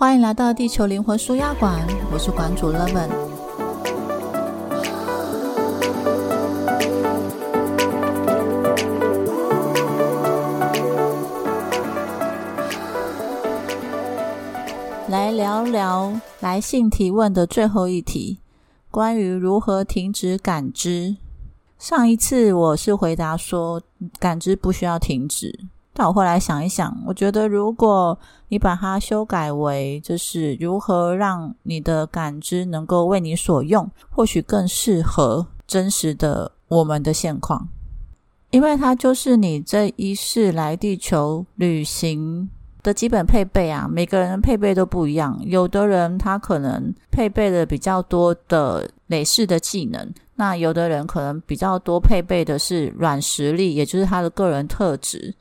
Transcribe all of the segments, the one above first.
欢迎来到地球灵魂舒压馆，我是馆主 Leven。来聊聊来信提问的最后一题，关于如何停止感知。上一次我是回答说，感知不需要停止。但我后来想一想，我觉得如果你把它修改为就是如何让你的感知能够为你所用，或许更适合真实的我们的现况，因为它就是你这一世来地球旅行的基本配备啊。每个人配备都不一样，有的人他可能配备了比较多的累世的技能。那有的人可能比较多配备的是软实力，也就是他的个人特质。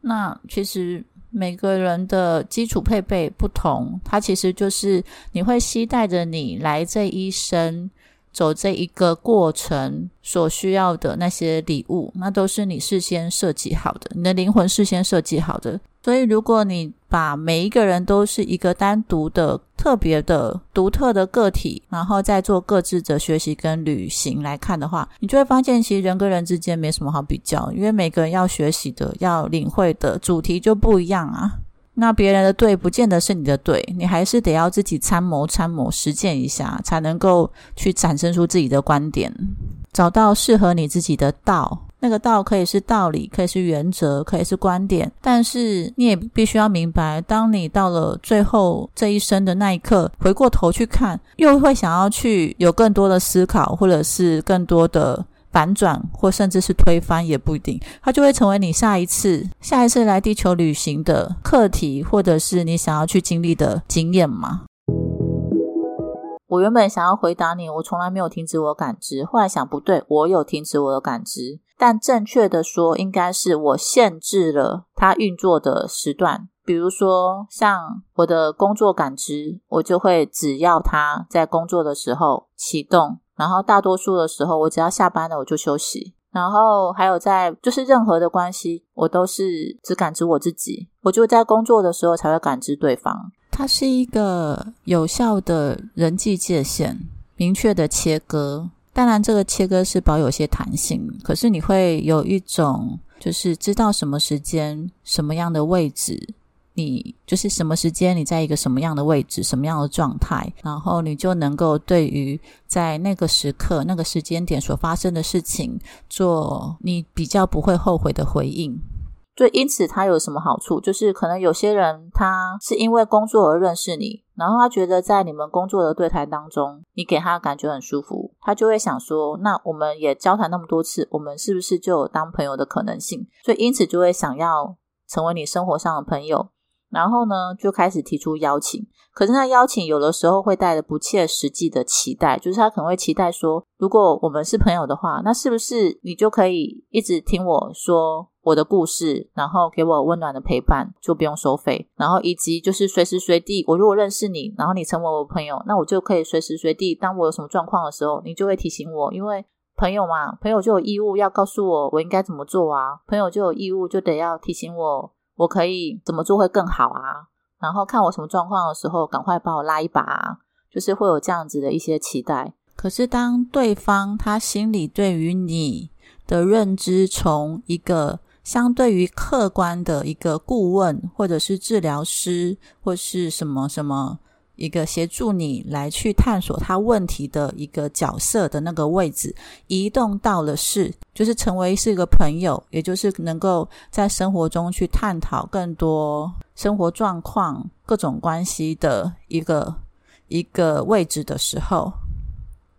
那其实每个人的基础配备不同，它其实就是你会期待着你来这一生走这一个过程所需要的那些礼物，那都是你事先设计好的，你的灵魂事先设计好的。所以，如果你把每一个人都是一个单独的、特别的、独特的个体，然后再做各自的学习跟旅行来看的话，你就会发现，其实人跟人之间没什么好比较，因为每个人要学习的、要领会的主题就不一样啊。那别人的对，不见得是你的对，你还是得要自己参谋、参谋、实践一下，才能够去产生出自己的观点，找到适合你自己的道。那个道可以是道理，可以是原则，可以是观点，但是你也必须要明白，当你到了最后这一生的那一刻，回过头去看，又会想要去有更多的思考，或者是更多的反转，或甚至是推翻，也不一定，它就会成为你下一次、下一次来地球旅行的课题，或者是你想要去经历的经验嘛。我原本想要回答你，我从来没有停止我感知，后来想不对，我有停止我的感知。但正确的说，应该是我限制了它运作的时段。比如说，像我的工作感知，我就会只要它在工作的时候启动，然后大多数的时候，我只要下班了我就休息。然后还有在就是任何的关系，我都是只感知我自己，我就在工作的时候才会感知对方。它是一个有效的人际界限，明确的切割。当然，这个切割是保有些弹性，可是你会有一种，就是知道什么时间、什么样的位置，你就是什么时间你在一个什么样的位置、什么样的状态，然后你就能够对于在那个时刻、那个时间点所发生的事情，做你比较不会后悔的回应。所以，因此，它有什么好处？就是可能有些人他是因为工作而认识你，然后他觉得在你们工作的对谈当中，你给他感觉很舒服，他就会想说：那我们也交谈那么多次，我们是不是就有当朋友的可能性？所以，因此就会想要成为你生活上的朋友。然后呢，就开始提出邀请。可是那邀请有的时候会带着不切实际的期待，就是他可能会期待说：如果我们是朋友的话，那是不是你就可以一直听我说？我的故事，然后给我温暖的陪伴，就不用收费。然后以及就是随时随地，我如果认识你，然后你成为我朋友，那我就可以随时随地，当我有什么状况的时候，你就会提醒我。因为朋友嘛，朋友就有义务要告诉我我应该怎么做啊。朋友就有义务就得要提醒我，我可以怎么做会更好啊。然后看我什么状况的时候，赶快把我拉一把，啊，就是会有这样子的一些期待。可是当对方他心里对于你的认知从一个相对于客观的一个顾问，或者是治疗师，或是什么什么一个协助你来去探索他问题的一个角色的那个位置，移动到了是，就是成为是一个朋友，也就是能够在生活中去探讨更多生活状况、各种关系的一个一个位置的时候，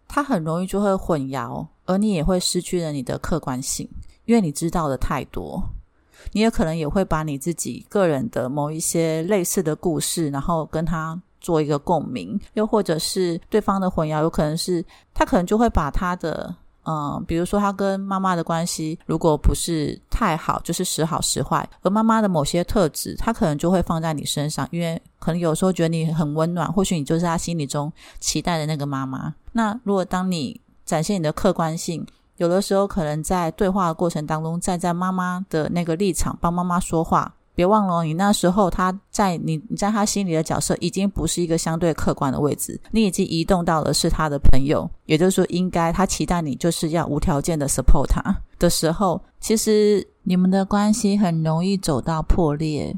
他很容易就会混淆，而你也会失去了你的客观性。因为你知道的太多，你也可能也会把你自己个人的某一些类似的故事，然后跟他做一个共鸣，又或者是对方的混淆，有可能是他可能就会把他的嗯，比如说他跟妈妈的关系如果不是太好，就是时好时坏，而妈妈的某些特质，他可能就会放在你身上，因为可能有时候觉得你很温暖，或许你就是他心里中期待的那个妈妈。那如果当你展现你的客观性，有的时候可能在对话的过程当中，站在妈妈的那个立场帮妈妈说话，别忘了，你那时候他在你你在他心里的角色已经不是一个相对客观的位置，你已经移动到了是他的朋友，也就是说，应该他期待你就是要无条件的 support 他的时候，其实你们的关系很容易走到破裂。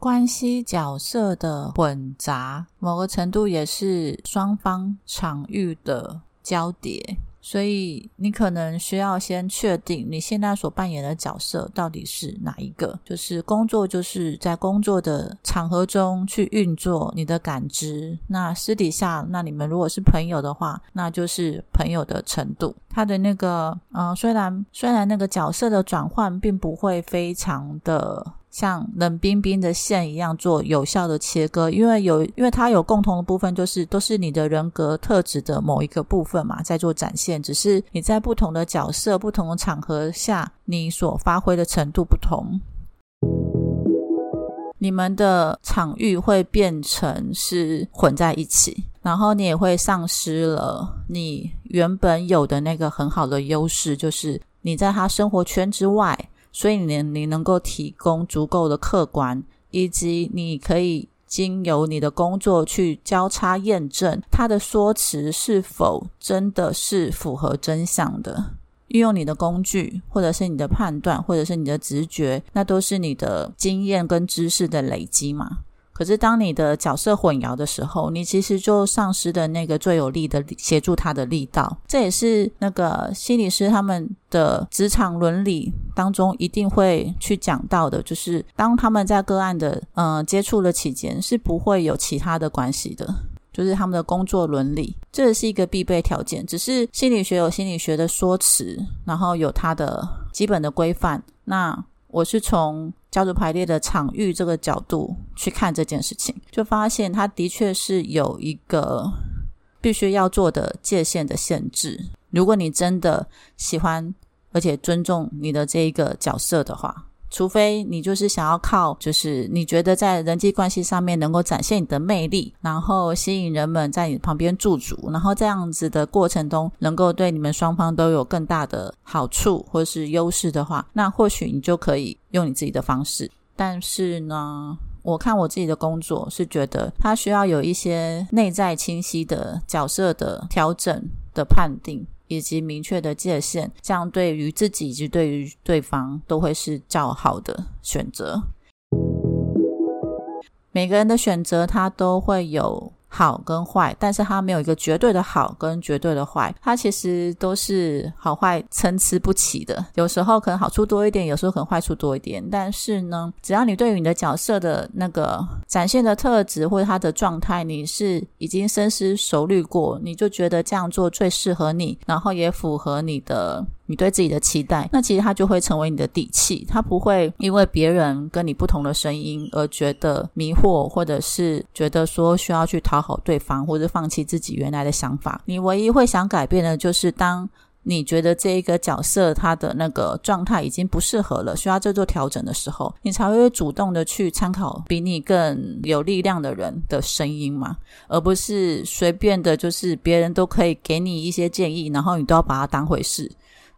关系角色的混杂，某个程度也是双方场域的交叠。所以你可能需要先确定你现在所扮演的角色到底是哪一个。就是工作就是在工作的场合中去运作你的感知。那私底下，那你们如果是朋友的话，那就是朋友的程度。他的那个，嗯，虽然虽然那个角色的转换并不会非常的。像冷冰冰的线一样做有效的切割，因为有，因为它有共同的部分，就是都是你的人格特质的某一个部分嘛，在做展现。只是你在不同的角色、不同的场合下，你所发挥的程度不同，你们的场域会变成是混在一起，然后你也会丧失了你原本有的那个很好的优势，就是你在他生活圈之外。所以你你能够提供足够的客观，以及你可以经由你的工作去交叉验证他的说辞是否真的是符合真相的。运用你的工具，或者是你的判断，或者是你的直觉，那都是你的经验跟知识的累积嘛。可是，当你的角色混淆的时候，你其实就丧失的那个最有力的协助他的力道。这也是那个心理师他们的职场伦理当中一定会去讲到的，就是当他们在个案的嗯接触的期间，是不会有其他的关系的，就是他们的工作伦理，这是一个必备条件。只是心理学有心理学的说辞，然后有它的基本的规范。那我是从家族排列的场域这个角度去看这件事情，就发现它的确是有一个必须要做的界限的限制。如果你真的喜欢而且尊重你的这一个角色的话。除非你就是想要靠，就是你觉得在人际关系上面能够展现你的魅力，然后吸引人们在你旁边驻足，然后这样子的过程中能够对你们双方都有更大的好处或是优势的话，那或许你就可以用你自己的方式。但是呢，我看我自己的工作是觉得它需要有一些内在清晰的角色的调整的判定。以及明确的界限，这样对于自己以及对于对方都会是较好的选择。每个人的选择，他都会有。好跟坏，但是它没有一个绝对的好跟绝对的坏，它其实都是好坏参差不齐的。有时候可能好处多一点，有时候可能坏处多一点。但是呢，只要你对于你的角色的那个展现的特质或者他的状态，你是已经深思熟虑过，你就觉得这样做最适合你，然后也符合你的。你对自己的期待，那其实它就会成为你的底气，它不会因为别人跟你不同的声音而觉得迷惑，或者是觉得说需要去讨好对方，或者放弃自己原来的想法。你唯一会想改变的，就是当你觉得这一个角色他的那个状态已经不适合了，需要再做调整的时候，你才会主动的去参考比你更有力量的人的声音嘛，而不是随便的，就是别人都可以给你一些建议，然后你都要把它当回事。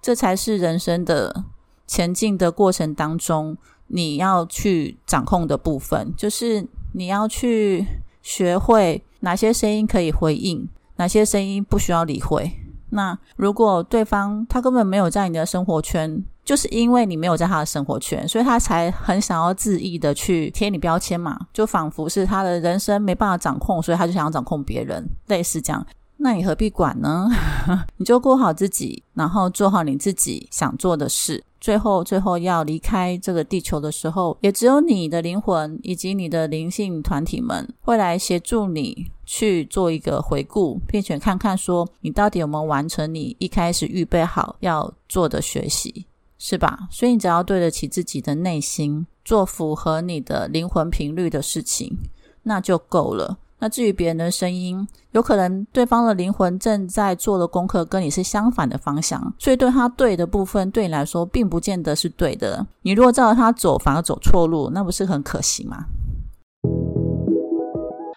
这才是人生的前进的过程当中，你要去掌控的部分，就是你要去学会哪些声音可以回应，哪些声音不需要理会。那如果对方他根本没有在你的生活圈，就是因为你没有在他的生活圈，所以他才很想要恣意的去贴你标签嘛，就仿佛是他的人生没办法掌控，所以他就想要掌控别人，类似这样。那你何必管呢？你就过好自己，然后做好你自己想做的事。最后，最后要离开这个地球的时候，也只有你的灵魂以及你的灵性团体们会来协助你去做一个回顾，并且看看说你到底有没有完成你一开始预备好要做的学习，是吧？所以你只要对得起自己的内心，做符合你的灵魂频率的事情，那就够了。那至于别人的声音，有可能对方的灵魂正在做的功课跟你是相反的方向，所以对他对的部分，对你来说并不见得是对的。你如果照着他走，反而走错路，那不是很可惜吗？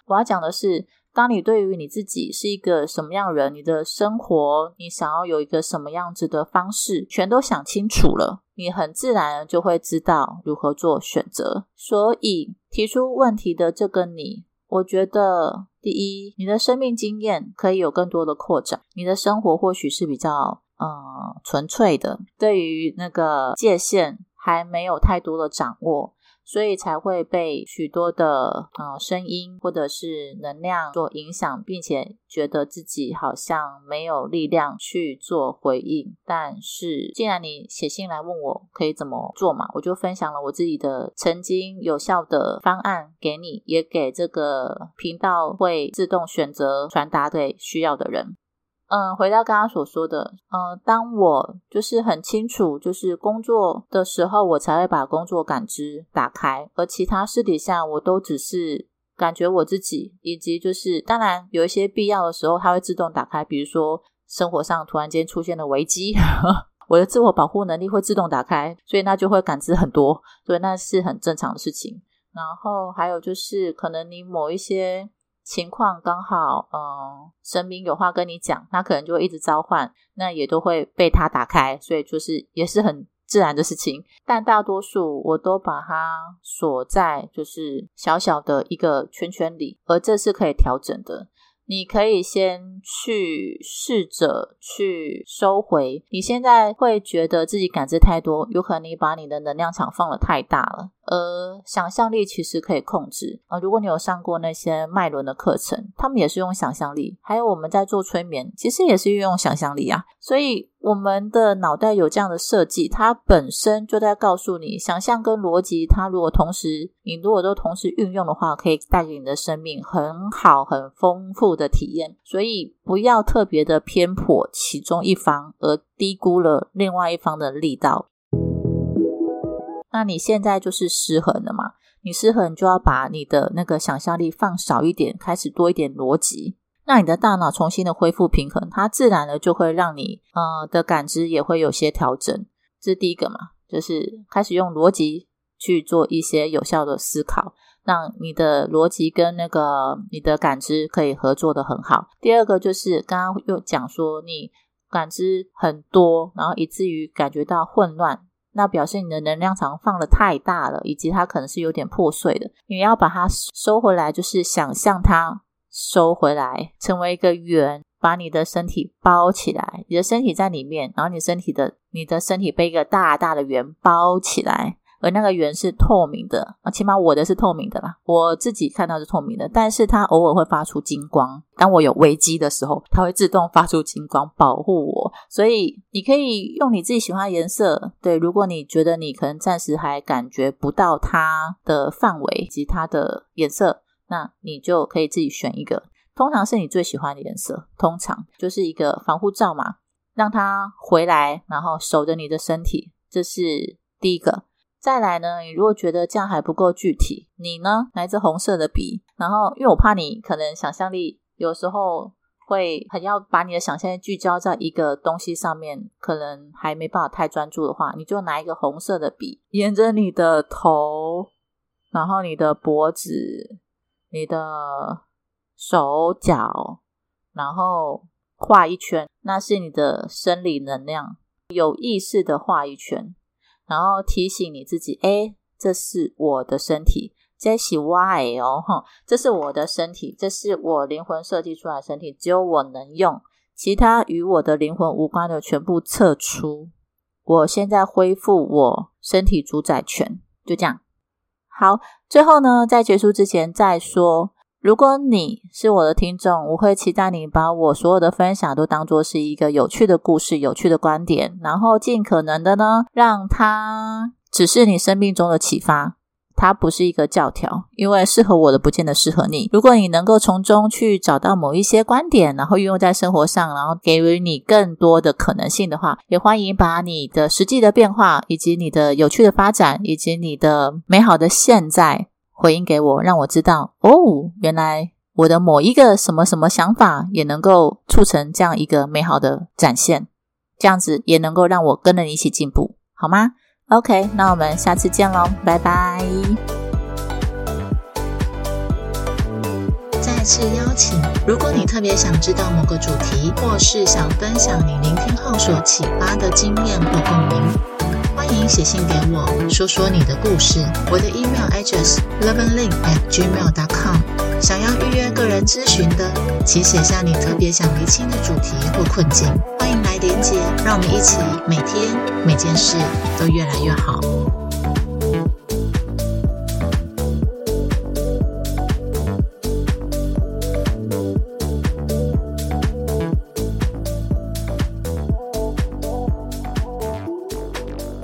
我要讲的是。当你对于你自己是一个什么样人，你的生活，你想要有一个什么样子的方式，全都想清楚了，你很自然就会知道如何做选择。所以提出问题的这个你，我觉得第一，你的生命经验可以有更多的扩展，你的生活或许是比较呃纯粹的，对于那个界限还没有太多的掌握。所以才会被许多的呃声音或者是能量所影响，并且觉得自己好像没有力量去做回应。但是既然你写信来问我可以怎么做嘛，我就分享了我自己的曾经有效的方案给你，也给这个频道会自动选择传达给需要的人。嗯，回到刚刚所说的，嗯，当我就是很清楚，就是工作的时候，我才会把工作感知打开，而其他私底下我都只是感觉我自己，以及就是当然有一些必要的时候，它会自动打开，比如说生活上突然间出现了危机，我的自我保护能力会自动打开，所以那就会感知很多，对，那是很正常的事情。然后还有就是可能你某一些。情况刚好，嗯，神明有话跟你讲，他可能就会一直召唤，那也都会被他打开，所以就是也是很自然的事情。但大多数我都把它锁在就是小小的一个圈圈里，而这是可以调整的。你可以先去试着去收回。你现在会觉得自己感知太多，有可能你把你的能量场放的太大了。而想象力其实可以控制啊。如果你有上过那些脉轮的课程，他们也是用想象力。还有我们在做催眠，其实也是运用想象力啊。所以我们的脑袋有这样的设计，它本身就在告诉你，想象跟逻辑，它如果同时，你如果都同时运用的话，可以带给你的生命很好、很丰富的体验。所以不要特别的偏颇其中一方，而低估了另外一方的力道。那你现在就是失衡了嘛？你失衡就要把你的那个想象力放少一点，开始多一点逻辑，让你的大脑重新的恢复平衡，它自然的就会让你呃的感知也会有些调整。这是第一个嘛，就是开始用逻辑去做一些有效的思考，让你的逻辑跟那个你的感知可以合作的很好。第二个就是刚刚又讲说你感知很多，然后以至于感觉到混乱。那表示你的能量场放的太大了，以及它可能是有点破碎的。你要把它收回来，就是想象它收回来，成为一个圆，把你的身体包起来。你的身体在里面，然后你身体的你的身体被一个大大的圆包起来。而那个圆是透明的啊，起码我的是透明的啦，我自己看到是透明的，但是它偶尔会发出金光。当我有危机的时候，它会自动发出金光保护我。所以你可以用你自己喜欢的颜色，对。如果你觉得你可能暂时还感觉不到它的范围以及它的颜色，那你就可以自己选一个，通常是你最喜欢的颜色，通常就是一个防护罩嘛，让它回来，然后守着你的身体，这是第一个。再来呢，你如果觉得这样还不够具体，你呢拿一支红色的笔，然后因为我怕你可能想象力有时候会很要把你的想象力聚焦在一个东西上面，可能还没办法太专注的话，你就拿一个红色的笔，沿着你的头，然后你的脖子、你的手脚，然后画一圈，那是你的生理能量，有意识的画一圈。然后提醒你自己，哎，这是我的身体，这是 why 哦，哈，这是我的身体，这是我灵魂设计出来的身体，只有我能用，其他与我的灵魂无关的全部撤出。我现在恢复我身体主宰权，就这样。好，最后呢，在结束之前再说。如果你是我的听众，我会期待你把我所有的分享都当做是一个有趣的故事、有趣的观点，然后尽可能的呢，让它只是你生命中的启发，它不是一个教条，因为适合我的不见得适合你。如果你能够从中去找到某一些观点，然后运用在生活上，然后给予你更多的可能性的话，也欢迎把你的实际的变化，以及你的有趣的发展，以及你的美好的现在。回应给我，让我知道哦，原来我的某一个什么什么想法也能够促成这样一个美好的展现，这样子也能够让我跟着你一起进步，好吗？OK，那我们下次见喽，拜拜。再次邀请。如果你特别想知道某个主题，或是想分享你聆听后所启发的经验或共鸣，欢迎写信给我，说说你的故事。我的 email address loveandlink at gmail.com。想要预约个人咨询的，请写下你特别想厘清的主题或困境。欢迎来连接，让我们一起每天每件事都越来越好。